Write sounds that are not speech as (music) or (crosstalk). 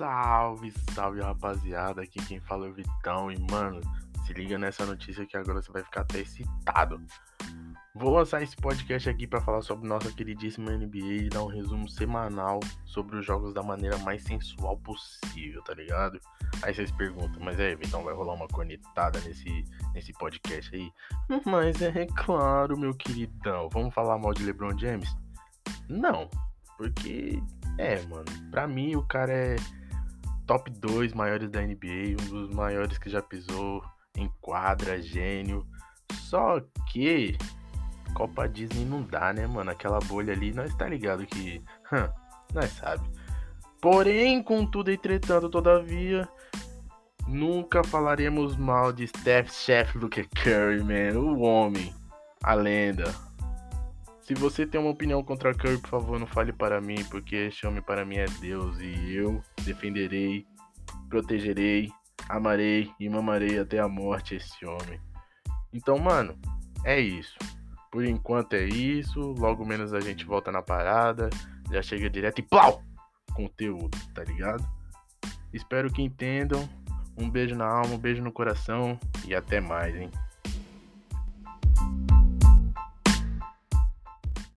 Salve, salve rapaziada, aqui quem fala é o Vitão e mano, se liga nessa notícia que agora você vai ficar até excitado. Vou lançar esse podcast aqui para falar sobre nossa queridíssima NBA e dar um resumo semanal sobre os jogos da maneira mais sensual possível, tá ligado? Aí vocês perguntam, mas é, Vitão, vai rolar uma cornetada nesse, nesse podcast aí? (laughs) Mas é claro, meu queridão, vamos falar mal de LeBron James? Não, porque é, mano, pra mim o cara é top 2 maiores da NBA, um dos maiores que já pisou em quadra, gênio. Só que Copa Disney não dá, né, mano? Aquela bolha ali, nós tá ligado que. Hum, nós sabe. Porém, contudo, entretanto, todavia, nunca falaremos mal de Steph Chef Luke Curry, man. O homem, a lenda. Se você tem uma opinião contra Curry, por favor, não fale para mim, porque esse homem para mim é Deus e eu defenderei, protegerei, amarei e mamarei até a morte esse homem. Então, mano, é isso. Por enquanto é isso. Logo menos a gente volta na parada. Já chega direto e plau! Conteúdo, tá ligado? Espero que entendam. Um beijo na alma, um beijo no coração e até mais, hein?